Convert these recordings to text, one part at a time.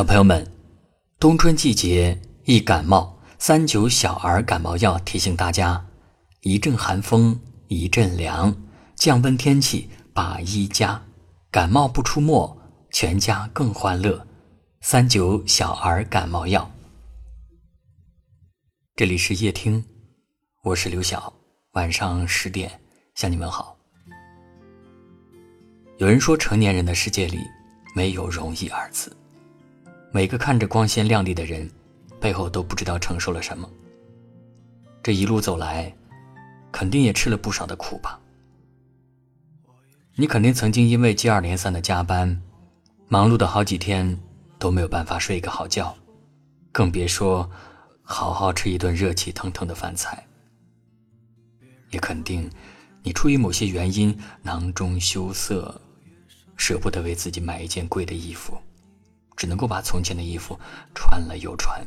小朋友们，冬春季节易感冒，三九小儿感冒药提醒大家：一阵寒风一阵凉，降温天气把衣加，感冒不出没，全家更欢乐。三九小儿感冒药。这里是夜听，我是刘晓，晚上十点向你们好。有人说，成年人的世界里没有容易二字。每个看着光鲜亮丽的人，背后都不知道承受了什么。这一路走来，肯定也吃了不少的苦吧？你肯定曾经因为接二连三的加班，忙碌的好几天都没有办法睡一个好觉，更别说好好吃一顿热气腾腾的饭菜。也肯定，你出于某些原因囊中羞涩，舍不得为自己买一件贵的衣服。只能够把从前的衣服穿了又穿。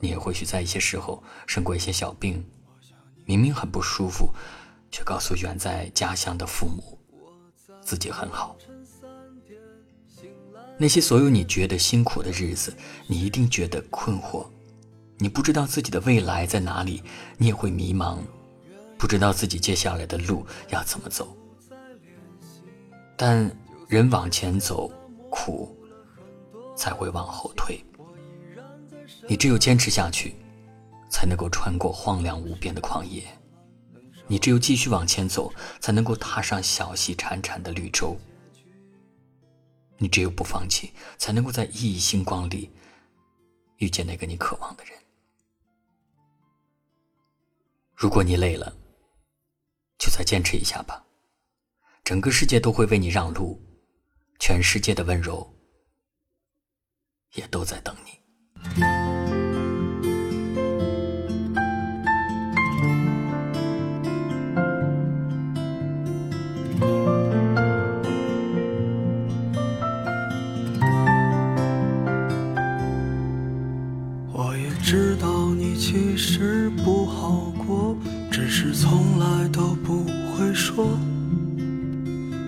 你也或许在一些时候生过一些小病，明明很不舒服，却告诉远在家乡的父母，自己很好。那些所有你觉得辛苦的日子，你一定觉得困惑，你不知道自己的未来在哪里，你也会迷茫，不知道自己接下来的路要怎么走。但人往前走。苦才会往后退，你只有坚持下去，才能够穿过荒凉无边的旷野；你只有继续往前走，才能够踏上小溪潺潺的绿洲；你只有不放弃，才能够在熠熠星光里遇见那个你渴望的人。如果你累了，就再坚持一下吧，整个世界都会为你让路。全世界的温柔，也都在等你。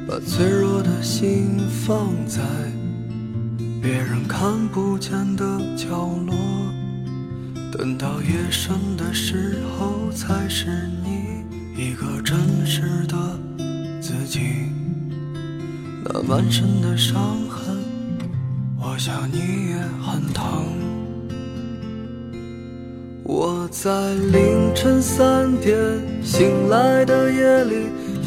把脆弱的心放在别人看不见的角落，等到夜深的时候，才是你一个真实的自己。那满身的伤痕，我想你也很疼。我在凌晨三点醒来的夜里。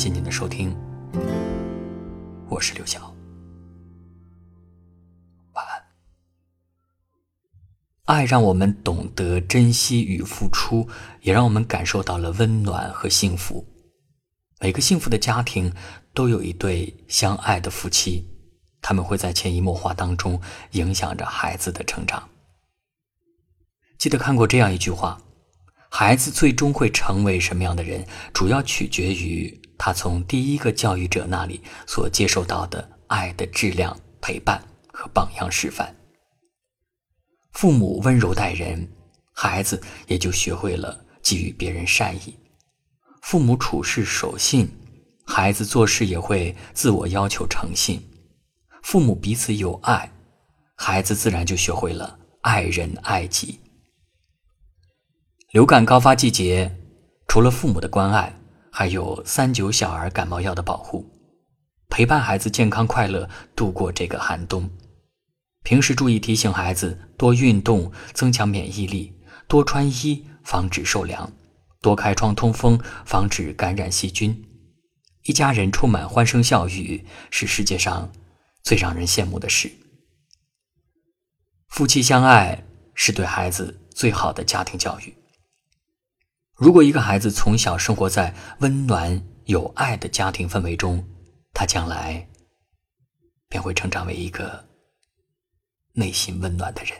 谢谢您的收听，我是刘晓，晚安。爱让我们懂得珍惜与付出，也让我们感受到了温暖和幸福。每个幸福的家庭都有一对相爱的夫妻，他们会在潜移默化当中影响着孩子的成长。记得看过这样一句话：孩子最终会成为什么样的人，主要取决于。他从第一个教育者那里所接受到的爱的质量、陪伴和榜样示范。父母温柔待人，孩子也就学会了给予别人善意；父母处事守信，孩子做事也会自我要求诚信；父母彼此有爱，孩子自然就学会了爱人爱己。流感高发季节，除了父母的关爱。还有三九小儿感冒药的保护，陪伴孩子健康快乐度过这个寒冬。平时注意提醒孩子多运动，增强免疫力；多穿衣，防止受凉；多开窗通风，防止感染细菌。一家人充满欢声笑语，是世界上最让人羡慕的事。夫妻相爱是对孩子最好的家庭教育。如果一个孩子从小生活在温暖有爱的家庭氛围中，他将来便会成长为一个内心温暖的人。